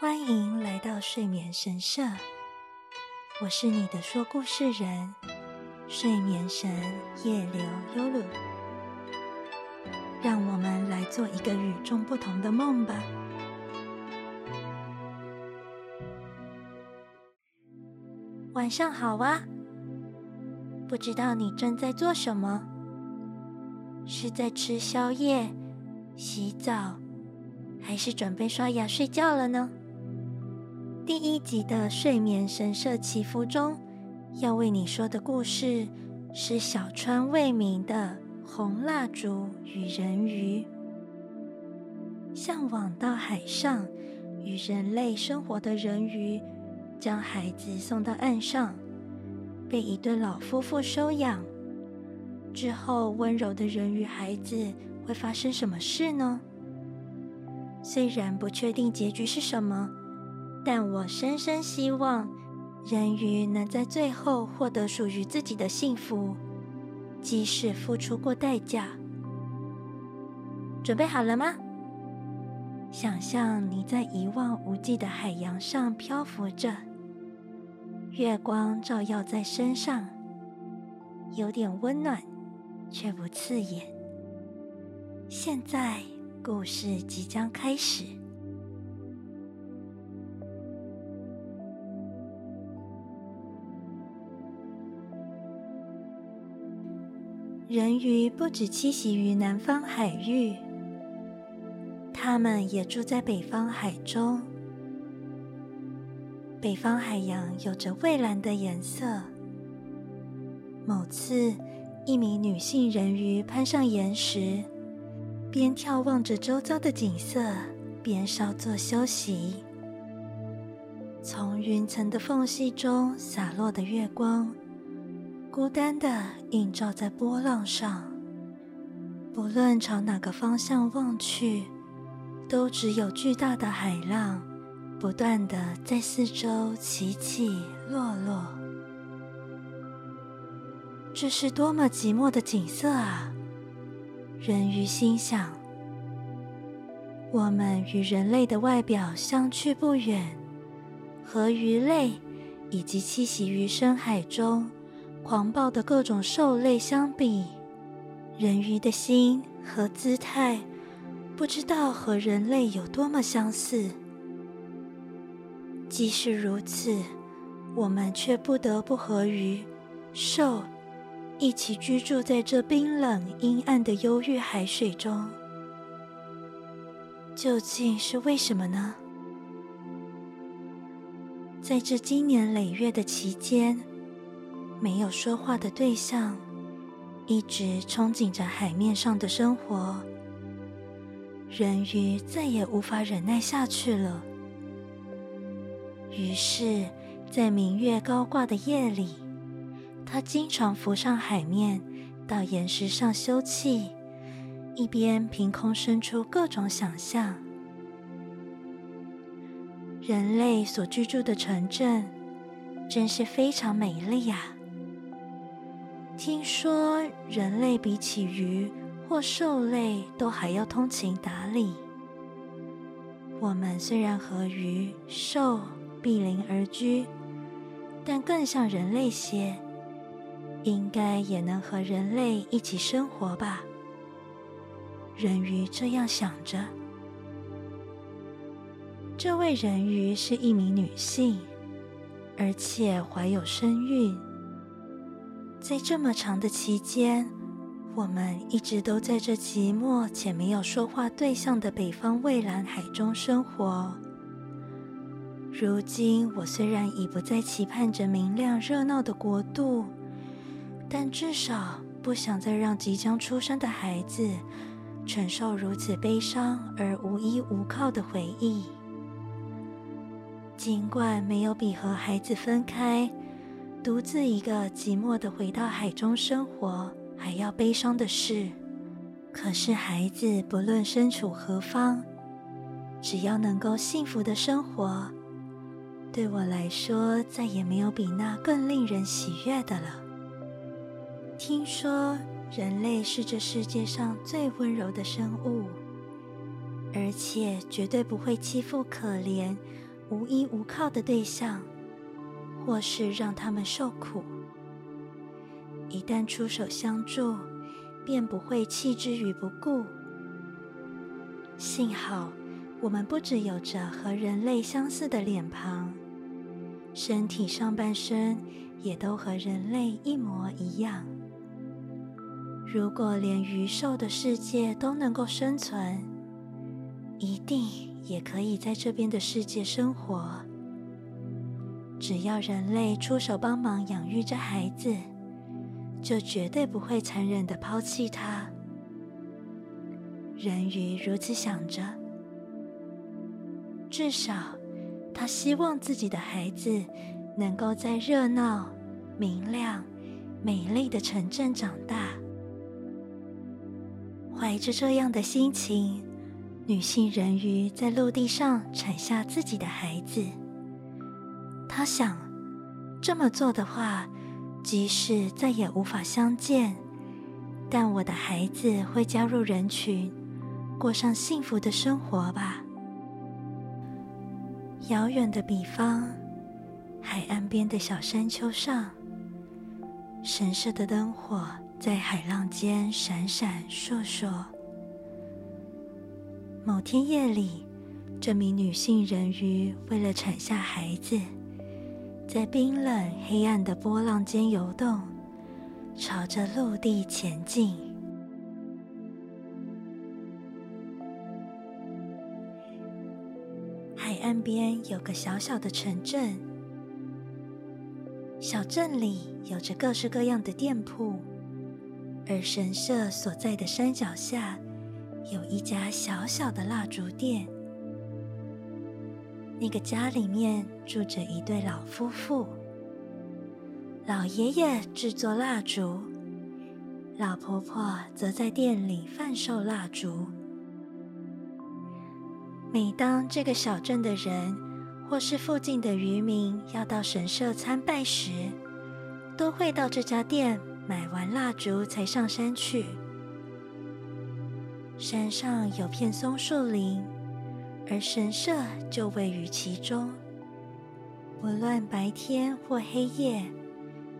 欢迎来到睡眠神社，我是你的说故事人，睡眠神夜流悠露。让我们来做一个与众不同的梦吧。晚上好啊！不知道你正在做什么？是在吃宵夜、洗澡，还是准备刷牙睡觉了呢？第一集的睡眠神社祈福中，要为你说的故事是小川未明的《红蜡烛与人鱼》。向往到海上与人类生活的人鱼，将孩子送到岸上，被一对老夫妇收养。之后，温柔的人鱼孩子会发生什么事呢？虽然不确定结局是什么。但我深深希望，人鱼能在最后获得属于自己的幸福，即使付出过代价。准备好了吗？想象你在一望无际的海洋上漂浮着，月光照耀在身上，有点温暖，却不刺眼。现在，故事即将开始。人鱼不止栖息于南方海域，它们也住在北方海中。北方海洋有着蔚蓝的颜色。某次，一名女性人鱼攀上岩石，边眺望着周遭的景色，边稍作休息。从云层的缝隙中洒落的月光。孤单的映照在波浪上，不论朝哪个方向望去，都只有巨大的海浪不断的在四周起起落落。这是多么寂寞的景色啊！人鱼心想：我们与人类的外表相去不远，和鱼类以及栖息于深海中。狂暴的各种兽类相比，人鱼的心和姿态，不知道和人类有多么相似。即使如此，我们却不得不和鱼、兽一起居住在这冰冷阴暗的忧郁海水中。究竟是为什么呢？在这经年累月的期间。没有说话的对象，一直憧憬着海面上的生活。人鱼再也无法忍耐下去了，于是，在明月高挂的夜里，他经常浮上海面，到岩石上休憩，一边凭空生出各种想象。人类所居住的城镇，真是非常美丽呀！听说人类比起鱼或兽类都还要通情达理。我们虽然和鱼兽比邻而居，但更像人类些，应该也能和人类一起生活吧？人鱼这样想着。这位人鱼是一名女性，而且怀有身孕。在这么长的期间，我们一直都在这寂寞且没有说话对象的北方蔚蓝海中生活。如今，我虽然已不再期盼着明亮热闹的国度，但至少不想再让即将出生的孩子承受如此悲伤而无依无靠的回忆。尽管没有比和孩子分开。独自一个寂寞的回到海中生活，还要悲伤的是，可是孩子不论身处何方，只要能够幸福的生活，对我来说再也没有比那更令人喜悦的了。听说人类是这世界上最温柔的生物，而且绝对不会欺负可怜无依无靠的对象，或是让他们受苦。一旦出手相助，便不会弃之于不顾。幸好，我们不只有着和人类相似的脸庞，身体上半身也都和人类一模一样。如果连鱼兽的世界都能够生存，一定也可以在这边的世界生活。只要人类出手帮忙养育这孩子。就绝对不会残忍的抛弃他。人鱼如此想着，至少他希望自己的孩子能够在热闹、明亮、美丽的城镇长大。怀着这样的心情，女性人鱼在陆地上产下自己的孩子。他想，这么做的话。即使再也无法相见，但我的孩子会加入人群，过上幸福的生活吧。遥远的彼方，海岸边的小山丘上，神社的灯火在海浪间闪闪烁烁。某天夜里，这名女性人鱼为了产下孩子。在冰冷黑暗的波浪间游动，朝着陆地前进。海岸边有个小小的城镇，小镇里有着各式各样的店铺，而神社所在的山脚下有一家小小的蜡烛店。那个家里面住着一对老夫妇，老爷爷制作蜡烛，老婆婆则在店里贩售蜡烛。每当这个小镇的人或是附近的渔民要到神社参拜时，都会到这家店买完蜡烛才上山去。山上有片松树林。而神社就位于其中，无论白天或黑夜，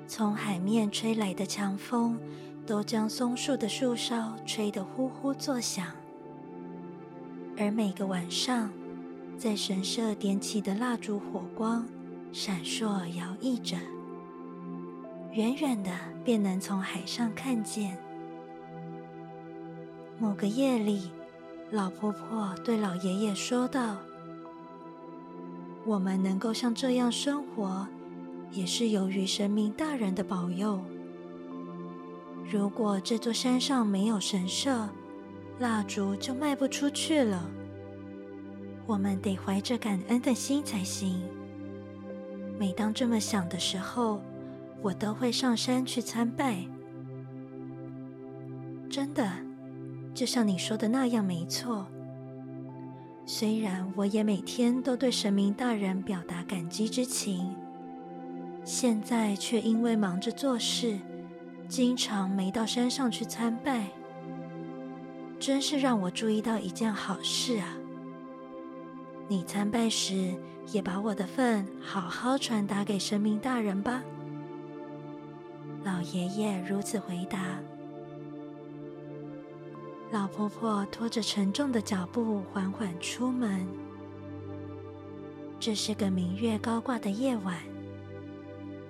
从海面吹来的强风都将松树的树梢吹得呼呼作响。而每个晚上，在神社点起的蜡烛火光闪烁摇曳着，远远的便能从海上看见。某个夜里。老婆婆对老爷爷说道：“我们能够像这样生活，也是由于神明大人的保佑。如果这座山上没有神社，蜡烛就卖不出去了。我们得怀着感恩的心才行。每当这么想的时候，我都会上山去参拜。真的。”就像你说的那样，没错。虽然我也每天都对神明大人表达感激之情，现在却因为忙着做事，经常没到山上去参拜。真是让我注意到一件好事啊！你参拜时也把我的份好好传达给神明大人吧。老爷爷如此回答。老婆婆拖着沉重的脚步缓缓出门。这是个明月高挂的夜晚，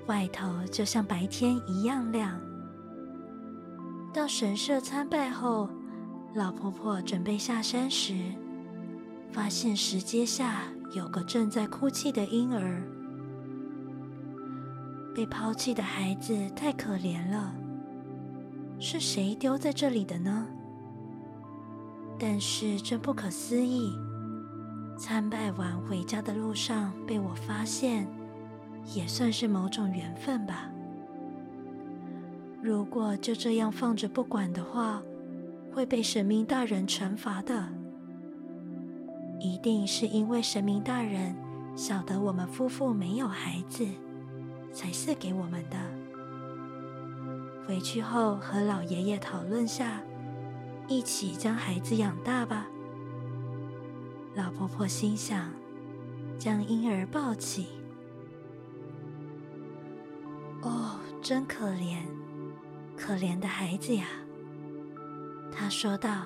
外头就像白天一样亮。到神社参拜后，老婆婆准备下山时，发现石阶下有个正在哭泣的婴儿。被抛弃的孩子太可怜了，是谁丢在这里的呢？但是这不可思议，参拜完回家的路上被我发现，也算是某种缘分吧。如果就这样放着不管的话，会被神明大人惩罚的。一定是因为神明大人晓得我们夫妇没有孩子，才赐给我们的。回去后和老爷爷讨论下。一起将孩子养大吧。老婆婆心想，将婴儿抱起。哦，真可怜，可怜的孩子呀！他说道，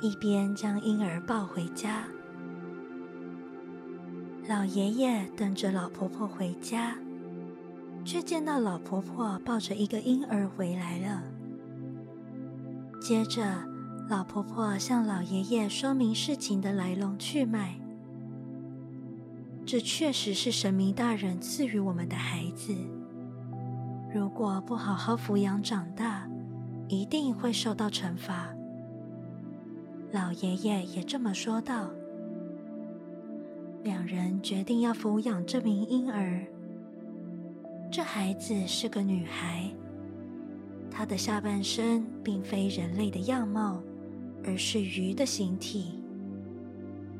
一边将婴儿抱回家。老爷爷等着老婆婆回家，却见到老婆婆抱着一个婴儿回来了。接着，老婆婆向老爷爷说明事情的来龙去脉。这确实是神明大人赐予我们的孩子，如果不好好抚养长大，一定会受到惩罚。老爷爷也这么说道。两人决定要抚养这名婴儿。这孩子是个女孩，她的下半身并非人类的样貌，而是鱼的形体。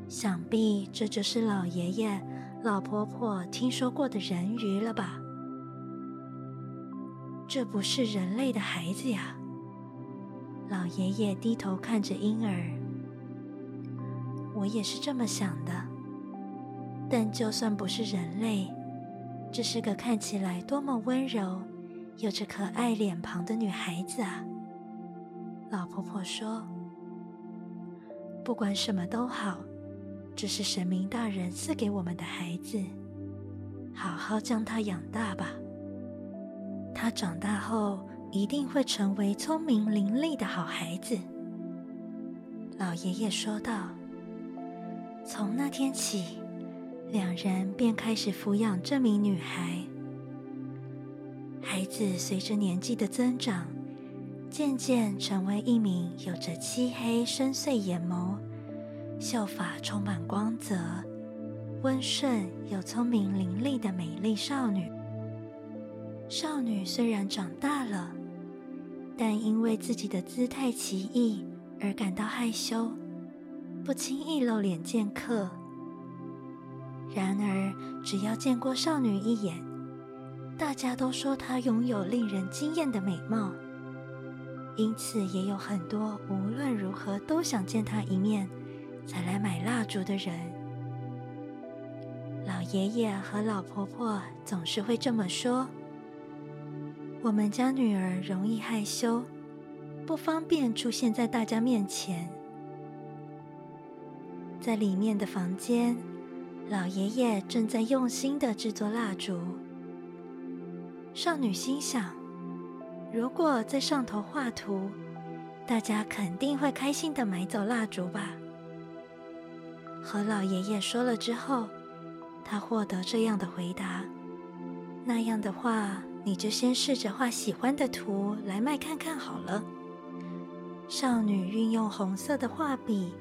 想必这就是老爷爷、老婆婆听说过的人鱼了吧？这不是人类的孩子呀！老爷爷低头看着婴儿，我也是这么想的。但就算不是人类，这是个看起来多么温柔、有着可爱脸庞的女孩子啊！老婆婆说：“不管什么都好，这是神明大人赐给我们的孩子，好好将他养大吧。他长大后一定会成为聪明伶俐的好孩子。”老爷爷说道：“从那天起。”两人便开始抚养这名女孩。孩子随着年纪的增长，渐渐成为一名有着漆黑深邃眼眸、秀发充满光泽、温顺又聪明伶俐的美丽少女。少女虽然长大了，但因为自己的姿态奇异而感到害羞，不轻易露脸见客。然而，只要见过少女一眼，大家都说她拥有令人惊艳的美貌，因此也有很多无论如何都想见她一面才来买蜡烛的人。老爷爷和老婆婆总是会这么说：“我们家女儿容易害羞，不方便出现在大家面前。”在里面的房间。老爷爷正在用心的制作蜡烛。少女心想：如果在上头画图，大家肯定会开心的买走蜡烛吧。和老爷爷说了之后，她获得这样的回答：那样的话，你就先试着画喜欢的图来卖看看好了。少女运用红色的画笔。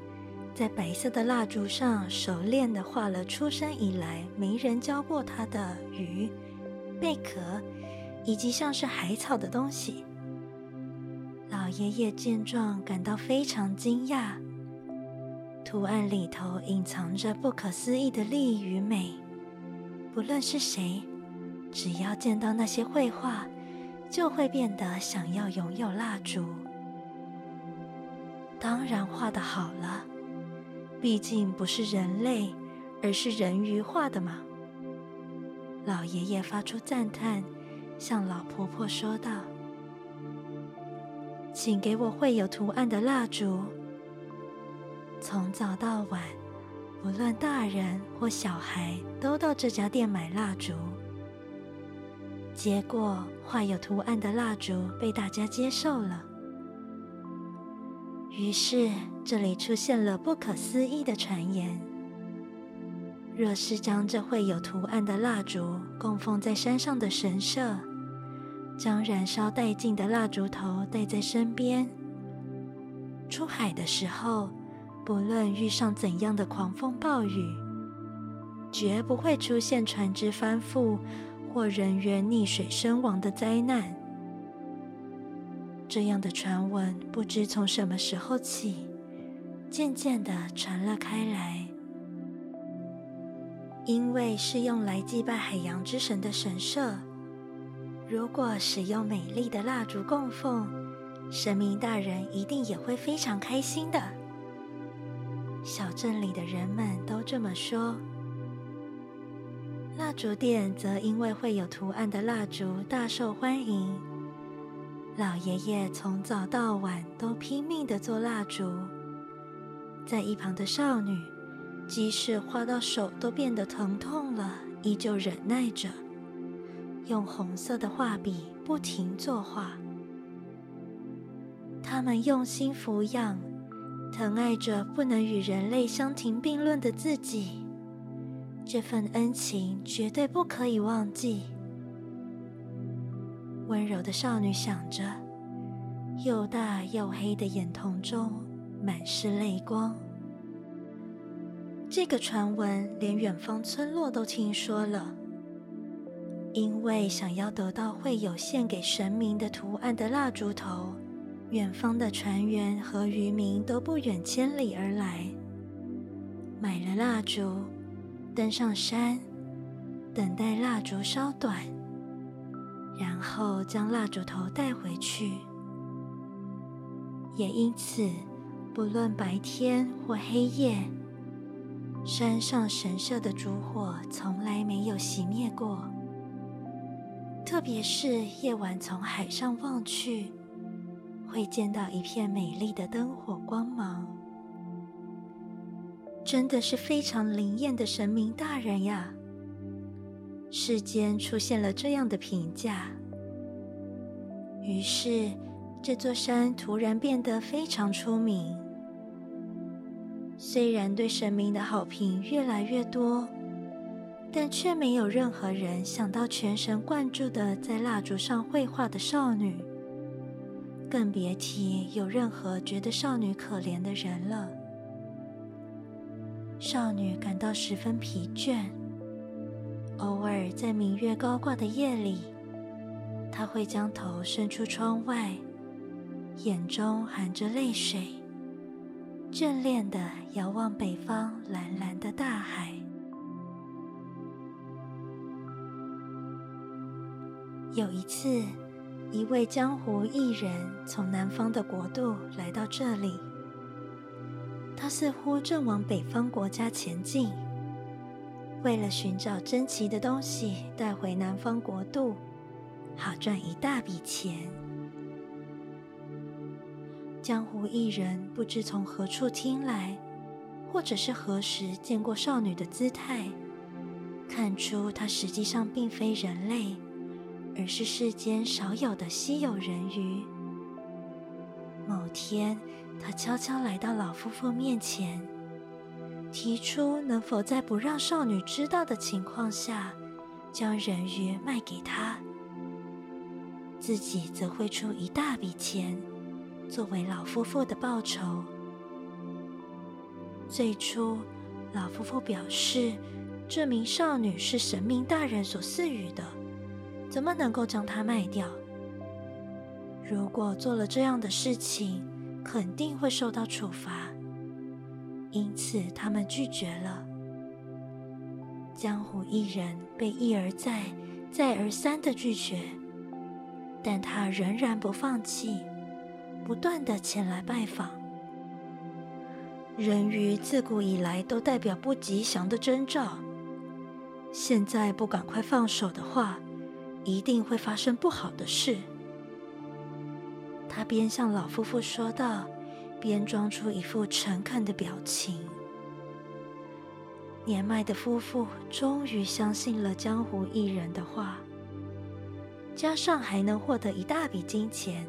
在白色的蜡烛上熟练地画了出生以来没人教过他的鱼、贝壳以及像是海草的东西。老爷爷见状感到非常惊讶，图案里头隐藏着不可思议的丽与美。不论是谁，只要见到那些绘画，就会变得想要拥有蜡烛。当然画的好了。毕竟不是人类，而是人鱼画的嘛。老爷爷发出赞叹，向老婆婆说道：“请给我绘有图案的蜡烛。从早到晚，不论大人或小孩，都到这家店买蜡烛。结果，画有图案的蜡烛被大家接受了。”于是，这里出现了不可思议的传言：若是将这绘有图案的蜡烛供奉在山上的神社，将燃烧殆尽的蜡烛头带在身边，出海的时候，不论遇上怎样的狂风暴雨，绝不会出现船只翻覆或人员溺水身亡的灾难。这样的传闻不知从什么时候起，渐渐的传了开来。因为是用来祭拜海洋之神的神社，如果使用美丽的蜡烛供奉，神明大人一定也会非常开心的。小镇里的人们都这么说。蜡烛店则因为会有图案的蜡烛大受欢迎。老爷爷从早到晚都拼命的做蜡烛，在一旁的少女，即使画到手都变得疼痛了，依旧忍耐着，用红色的画笔不停作画。他们用心抚养、疼爱着不能与人类相提并论的自己，这份恩情绝对不可以忘记。温柔的少女想着，又大又黑的眼瞳中满是泪光。这个传闻连远方村落都听说了，因为想要得到会有献给神明的图案的蜡烛头，远方的船员和渔民都不远千里而来，买了蜡烛，登上山，等待蜡烛烧短。然后将蜡烛头带回去，也因此，不论白天或黑夜，山上神社的烛火从来没有熄灭过。特别是夜晚从海上望去，会见到一片美丽的灯火光芒，真的是非常灵验的神明大人呀！世间出现了这样的评价，于是这座山突然变得非常出名。虽然对神明的好评越来越多，但却没有任何人想到全神贯注的在蜡烛上绘画的少女，更别提有任何觉得少女可怜的人了。少女感到十分疲倦。偶尔在明月高挂的夜里，她会将头伸出窗外，眼中含着泪水，眷恋地遥望北方蓝蓝的大海。有一次，一位江湖艺人从南方的国度来到这里，他似乎正往北方国家前进。为了寻找珍奇的东西带回南方国度，好赚一大笔钱。江湖艺人不知从何处听来，或者是何时见过少女的姿态，看出她实际上并非人类，而是世间少有的稀有人鱼。某天，他悄悄来到老夫妇面前。提出能否在不让少女知道的情况下，将人鱼卖给他，自己则会出一大笔钱作为老夫妇的报酬。最初，老夫妇表示，这名少女是神明大人所赐予的，怎么能够将它卖掉？如果做了这样的事情，肯定会受到处罚。因此，他们拒绝了。江湖艺人被一而再、再而三的拒绝，但他仍然不放弃，不断的前来拜访。人鱼自古以来都代表不吉祥的征兆，现在不赶快放手的话，一定会发生不好的事。他边向老夫妇说道。边装出一副诚恳的表情。年迈的夫妇终于相信了江湖艺人的话，加上还能获得一大笔金钱，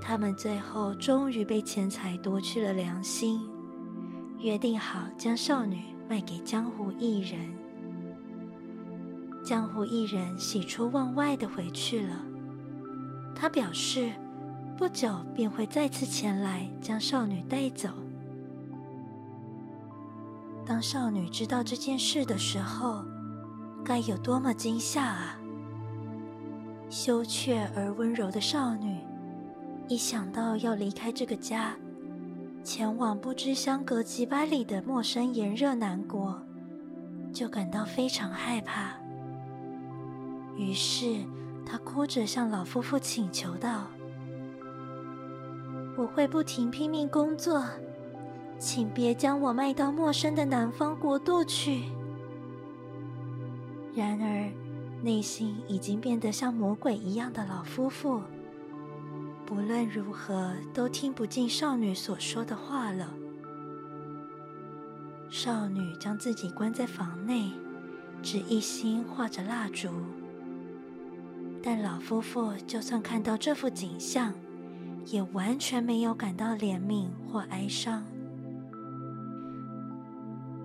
他们最后终于被钱财夺去了良心，约定好将少女卖给江湖艺人。江湖艺人喜出望外的回去了，他表示。不久便会再次前来将少女带走。当少女知道这件事的时候，该有多么惊吓啊！羞怯而温柔的少女，一想到要离开这个家，前往不知相隔几百里的陌生炎热南国，就感到非常害怕。于是，她哭着向老夫妇请求道。我会不停拼命工作，请别将我卖到陌生的南方国度去。然而，内心已经变得像魔鬼一样的老夫妇，不论如何都听不进少女所说的话了。少女将自己关在房内，只一心画着蜡烛。但老夫妇就算看到这幅景象，也完全没有感到怜悯或哀伤。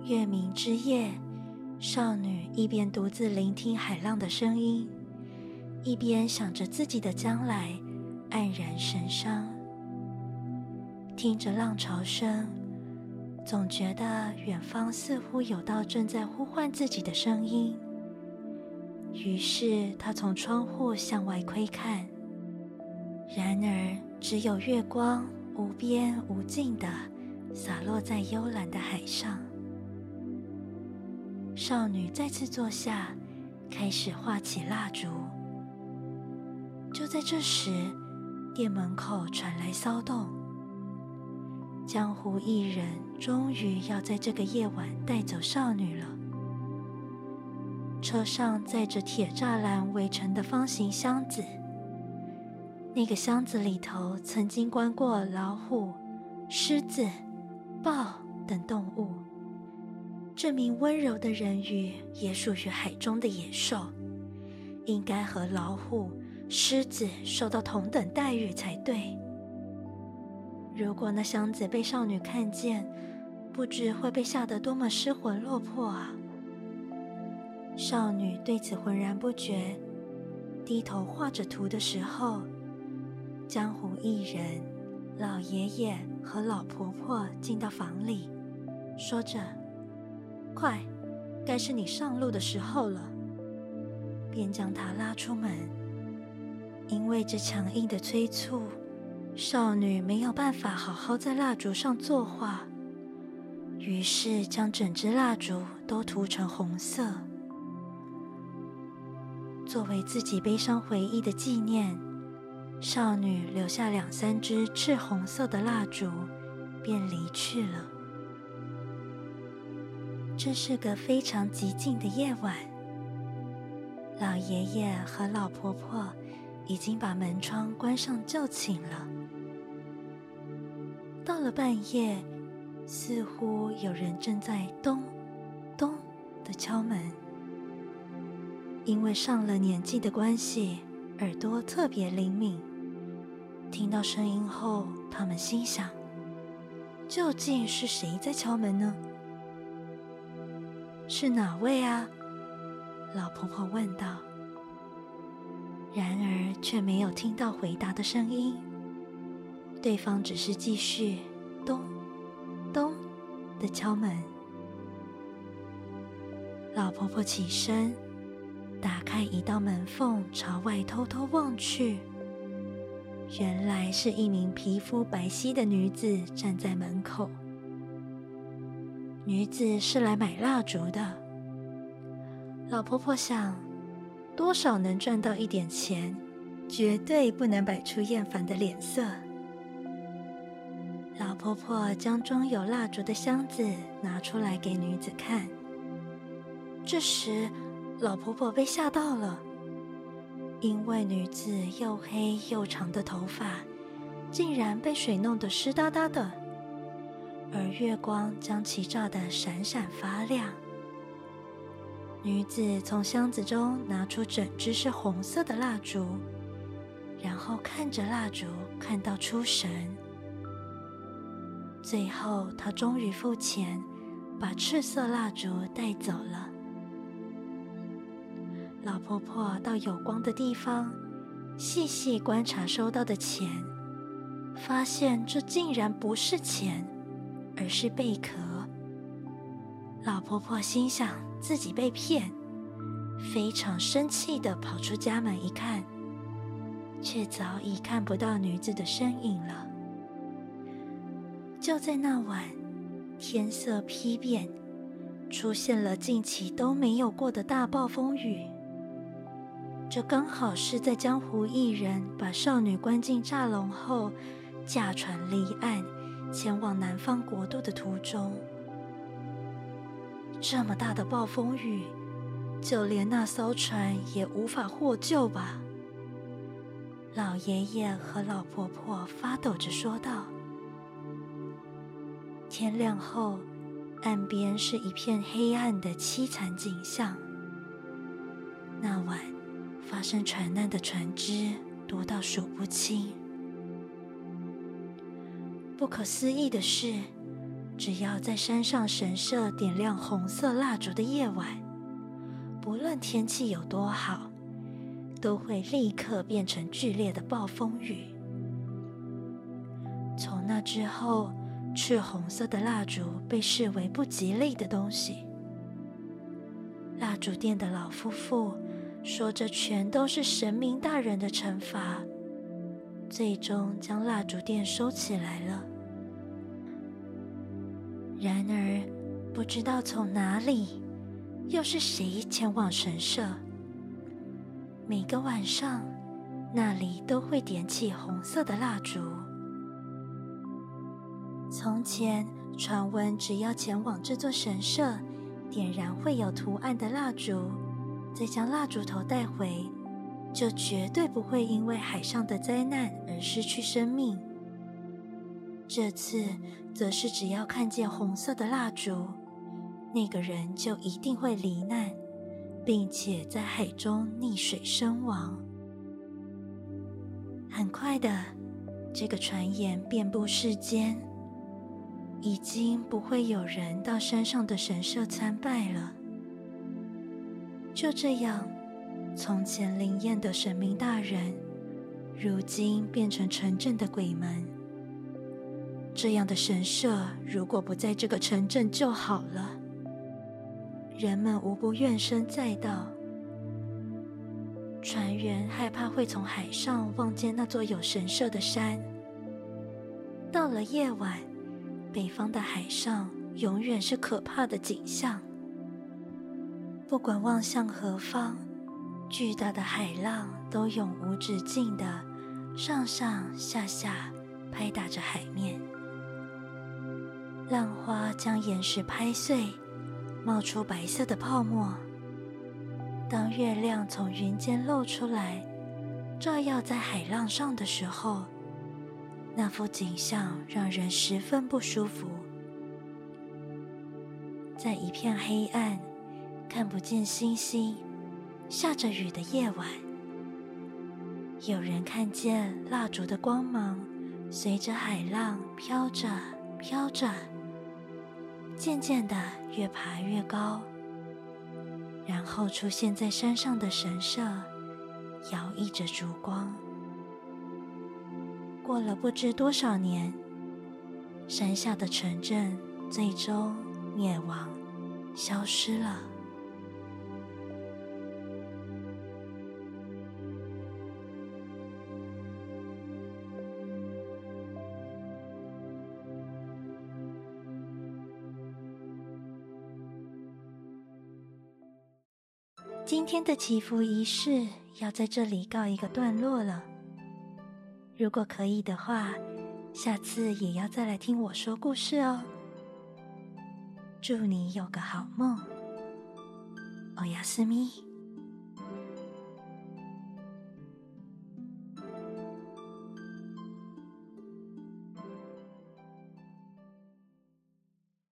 月明之夜。少女一边独自聆听海浪的声音，一边想着自己的将来，黯然神伤。听着浪潮声，总觉得远方似乎有道正在呼唤自己的声音。于是，她从窗户向外窥看，然而只有月光无边无尽的洒落在幽蓝的海上。少女再次坐下，开始画起蜡烛。就在这时，店门口传来骚动。江湖艺人终于要在这个夜晚带走少女了。车上载着铁栅栏围成的方形箱子，那个箱子里头曾经关过老虎、狮子、豹等动物。这名温柔的人鱼也属于海中的野兽，应该和老虎、狮子受到同等待遇才对。如果那箱子被少女看见，不知会被吓得多么失魂落魄啊！少女对此浑然不觉，低头画着图的时候，江湖艺人、老爷爷和老婆婆进到房里，说着。快，该是你上路的时候了。便将她拉出门。因为这强硬的催促，少女没有办法好好在蜡烛上作画，于是将整支蜡烛都涂成红色，作为自己悲伤回忆的纪念。少女留下两三支赤红色的蜡烛，便离去了。这是个非常寂静的夜晚，老爷爷和老婆婆已经把门窗关上就寝了。到了半夜，似乎有人正在咚咚的敲门。因为上了年纪的关系，耳朵特别灵敏，听到声音后，他们心想：究竟是谁在敲门呢？是哪位啊？老婆婆问道。然而却没有听到回答的声音，对方只是继续咚咚的敲门。老婆婆起身，打开一道门缝，朝外偷偷望去。原来是一名皮肤白皙的女子站在门口。女子是来买蜡烛的。老婆婆想，多少能赚到一点钱，绝对不能摆出厌烦的脸色。老婆婆将装有蜡烛的箱子拿出来给女子看。这时，老婆婆被吓到了，因为女子又黑又长的头发，竟然被水弄得湿哒哒的。而月光将其照得闪闪发亮。女子从箱子中拿出整支是红色的蜡烛，然后看着蜡烛，看到出神。最后，她终于付钱，把赤色蜡烛带走了。老婆婆到有光的地方，细细观察收到的钱，发现这竟然不是钱。而是贝壳。老婆婆心想自己被骗，非常生气的跑出家门一看，却早已看不到女子的身影了。就在那晚，天色批变，出现了近期都没有过的大暴风雨。这刚好是在江湖艺人把少女关进栅笼后，驾船离岸。前往南方国度的途中，这么大的暴风雨，就连那艘船也无法获救吧？老爷爷和老婆婆发抖着说道。天亮后，岸边是一片黑暗的凄惨景象。那晚发生船难的船只多到数不清。不可思议的是，只要在山上神社点亮红色蜡烛的夜晚，不论天气有多好，都会立刻变成剧烈的暴风雨。从那之后，赤红色的蜡烛被视为不吉利的东西。蜡烛店的老夫妇说：“这全都是神明大人的惩罚。”最终将蜡烛店收起来了。然而，不知道从哪里，又是谁前往神社？每个晚上，那里都会点起红色的蜡烛。从前传闻，只要前往这座神社，点燃会有图案的蜡烛，再将蜡烛头带回。就绝对不会因为海上的灾难而失去生命。这次则是只要看见红色的蜡烛，那个人就一定会罹难，并且在海中溺水身亡。很快的，这个传言遍布世间，已经不会有人到山上的神社参拜了。就这样。从前灵验的神明大人，如今变成城镇的鬼门。这样的神社如果不在这个城镇就好了。人们无不怨声载道。船员害怕会从海上望见那座有神社的山。到了夜晚，北方的海上永远是可怕的景象。不管望向何方。巨大的海浪都永无止境的上上下下拍打着海面，浪花将岩石拍碎，冒出白色的泡沫。当月亮从云间露出来，照耀在海浪上的时候，那幅景象让人十分不舒服。在一片黑暗，看不见星星。下着雨的夜晚，有人看见蜡烛的光芒随着海浪飘着飘着，渐渐的越爬越高，然后出现在山上的神社，摇曳着烛光。过了不知多少年，山下的城镇最终灭亡，消失了。今天的祈福仪式要在这里告一个段落了。如果可以的话，下次也要再来听我说故事哦。祝你有个好梦，欧亚斯咪。